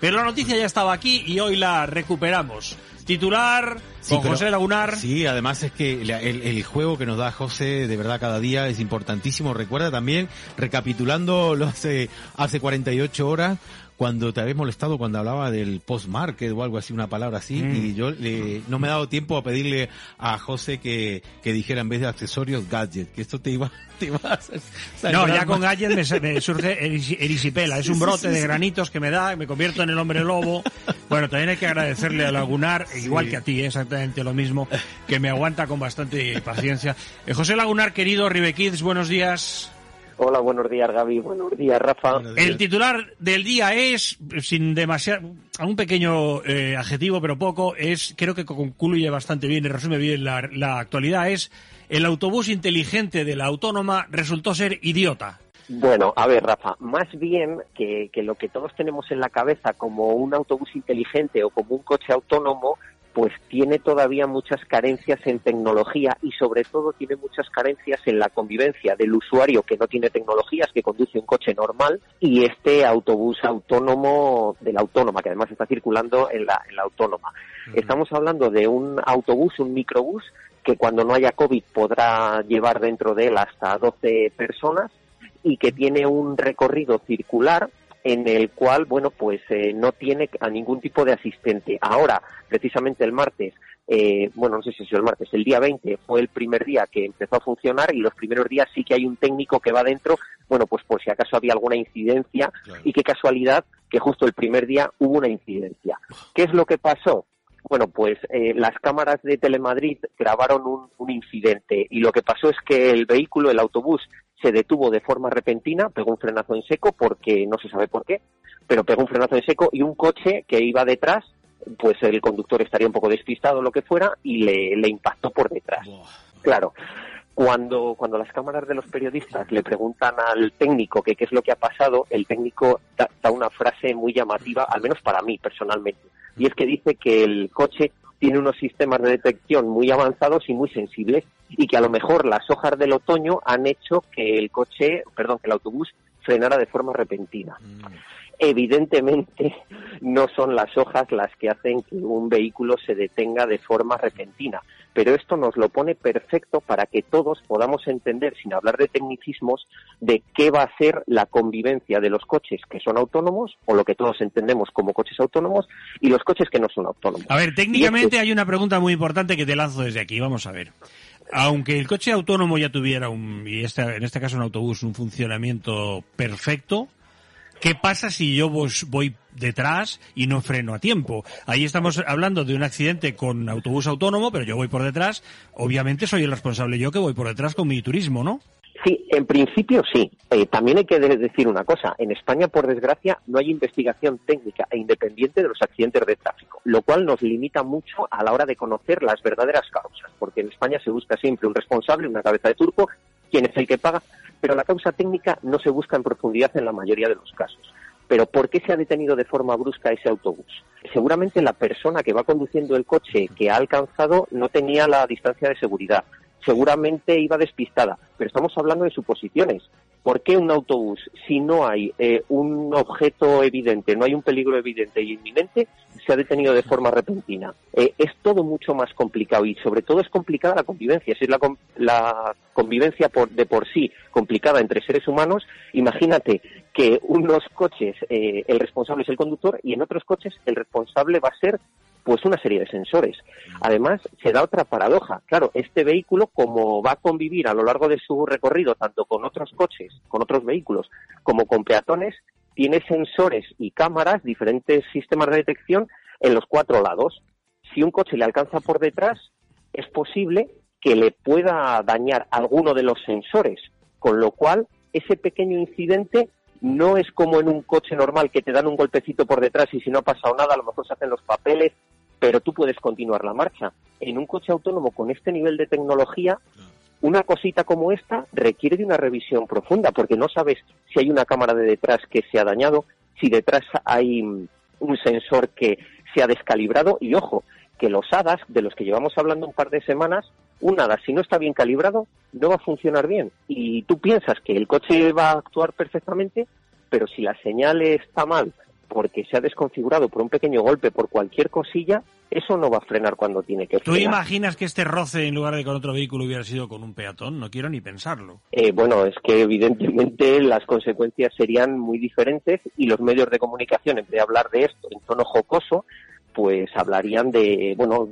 Pero la noticia ya estaba aquí y hoy la recuperamos. Titular con José Lagunar. Sí, además es que el, el, juego que nos da José de verdad cada día es importantísimo. Recuerda también, recapitulando lo hace, hace 48 horas, cuando te habéis molestado cuando hablaba del post-market o algo así, una palabra así, mm. y yo le, no me he dado tiempo a pedirle a José que, que dijera en vez de accesorios gadget, que esto te iba, te iba a hacer, No, ya con gadget me, surge erisipela, es un brote de granitos que me da, me convierto en el hombre lobo. Bueno, también hay que agradecerle a Lagunar, igual que a ti, exactamente lo mismo, que me aguanta con bastante paciencia. Eh, José Lagunar, querido Ribekids, buenos días. Hola, buenos días Gaby, buenos días Rafa. El titular del día es, sin demasiado, un pequeño eh, adjetivo, pero poco, es, creo que concluye bastante bien y resume bien la, la actualidad, es el autobús inteligente de la autónoma resultó ser idiota. Bueno, a ver, Rafa, más bien que, que, lo que todos tenemos en la cabeza como un autobús inteligente o como un coche autónomo pues tiene todavía muchas carencias en tecnología y sobre todo tiene muchas carencias en la convivencia del usuario que no tiene tecnologías, que conduce un coche normal y este autobús autónomo de la autónoma, que además está circulando en la, en la autónoma. Estamos hablando de un autobús, un microbús, que cuando no haya COVID podrá llevar dentro de él hasta 12 personas y que tiene un recorrido circular en el cual, bueno, pues eh, no tiene a ningún tipo de asistente. Ahora, precisamente el martes, eh, bueno, no sé si es el martes, el día 20 fue el primer día que empezó a funcionar y los primeros días sí que hay un técnico que va dentro, bueno, pues por si acaso había alguna incidencia y qué casualidad que justo el primer día hubo una incidencia. ¿Qué es lo que pasó? Bueno, pues eh, las cámaras de Telemadrid grabaron un, un, incidente y lo que pasó es que el vehículo, el autobús, se detuvo de forma repentina, pegó un frenazo en seco porque no se sabe por qué, pero pegó un frenazo en seco y un coche que iba detrás, pues el conductor estaría un poco despistado o lo que fuera y le, impactó por detrás. Claro. Cuando, cuando las cámaras de los periodistas le preguntan al técnico qué es lo que ha pasado, el técnico da, da una frase muy llamativa, al menos para mí personalmente, y es que dice que el coche tiene unos sistemas de detección muy avanzados y muy sensibles y que a lo mejor las hojas del otoño han hecho que el coche, perdón, que el autobús frenara de forma repentina. Mm. Evidentemente no son las hojas las que hacen que un vehículo se detenga de forma repentina, pero esto nos lo pone perfecto para que todos podamos entender, sin hablar de tecnicismos, de qué va a ser la convivencia de los coches que son autónomos, o lo que todos entendemos como coches autónomos, y los coches que no son autónomos. A ver, técnicamente hay una pregunta muy importante que te lanzo desde aquí, vamos a ver aunque el coche autónomo ya tuviera un, y este, en este caso un autobús, un funcionamiento perfecto, ¿qué pasa si yo voy detrás y no freno a tiempo? Ahí estamos hablando de un accidente con autobús autónomo, pero yo voy por detrás. Obviamente soy el responsable yo que voy por detrás con mi turismo, ¿no? Sí, en principio sí. Eh, también hay que decir una cosa. En España, por desgracia, no hay investigación técnica e independiente de los accidentes de tráfico, lo cual nos limita mucho a la hora de conocer las verdaderas causas, porque en España se busca siempre un responsable, una cabeza de turco, quién es el que paga, pero la causa técnica no se busca en profundidad en la mayoría de los casos. Pero ¿por qué se ha detenido de forma brusca ese autobús? Seguramente la persona que va conduciendo el coche que ha alcanzado no tenía la distancia de seguridad seguramente iba despistada, pero estamos hablando de suposiciones. ¿Por qué un autobús, si no hay eh, un objeto evidente, no hay un peligro evidente y inminente, se ha detenido de forma repentina? Eh, es todo mucho más complicado y sobre todo es complicada la convivencia. Si es la, la convivencia por, de por sí complicada entre seres humanos, imagínate que unos coches eh, el responsable es el conductor y en otros coches el responsable va a ser pues una serie de sensores. Además, se da otra paradoja. Claro, este vehículo, como va a convivir a lo largo de su recorrido tanto con otros coches, con otros vehículos, como con peatones, tiene sensores y cámaras, diferentes sistemas de detección en los cuatro lados. Si un coche le alcanza por detrás, es posible que le pueda dañar alguno de los sensores, con lo cual ese pequeño incidente no es como en un coche normal que te dan un golpecito por detrás y si no ha pasado nada, a lo mejor se hacen los papeles, pero tú puedes continuar la marcha. En un coche autónomo con este nivel de tecnología, una cosita como esta requiere de una revisión profunda, porque no sabes si hay una cámara de detrás que se ha dañado, si detrás hay un sensor que se ha descalibrado, y ojo, que los HADAS, de los que llevamos hablando un par de semanas, un HADAS, si no está bien calibrado, no va a funcionar bien. Y tú piensas que el coche va a actuar perfectamente, pero si la señal está mal porque se ha desconfigurado por un pequeño golpe, por cualquier cosilla, eso no va a frenar cuando tiene que ¿Tú frenar. imaginas que este roce en lugar de con otro vehículo hubiera sido con un peatón? No quiero ni pensarlo. Eh, bueno, es que evidentemente las consecuencias serían muy diferentes y los medios de comunicación, en vez de hablar de esto en tono jocoso, pues hablarían de, bueno,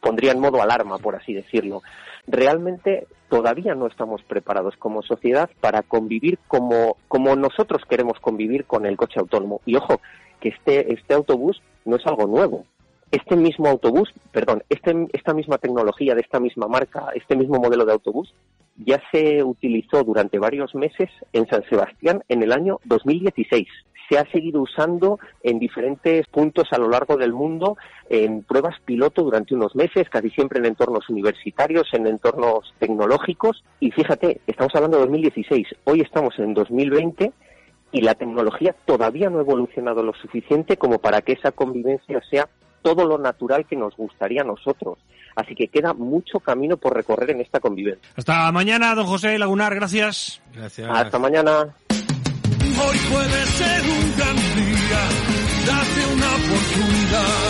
pondrían modo alarma, por así decirlo. Realmente todavía no estamos preparados como sociedad para convivir como, como nosotros queremos convivir con el coche autónomo. Y ojo, que este, este autobús no es algo nuevo. Este mismo autobús, perdón, este, esta misma tecnología de esta misma marca, este mismo modelo de autobús, ya se utilizó durante varios meses en San Sebastián en el año 2016 se ha seguido usando en diferentes puntos a lo largo del mundo en pruebas piloto durante unos meses, casi siempre en entornos universitarios, en entornos tecnológicos. Y fíjate, estamos hablando de 2016, hoy estamos en 2020 y la tecnología todavía no ha evolucionado lo suficiente como para que esa convivencia sea todo lo natural que nos gustaría a nosotros. Así que queda mucho camino por recorrer en esta convivencia. Hasta mañana, don José Lagunar, gracias. Gracias. Hasta mañana. Hoy puede ser un gran día, date una oportunidad.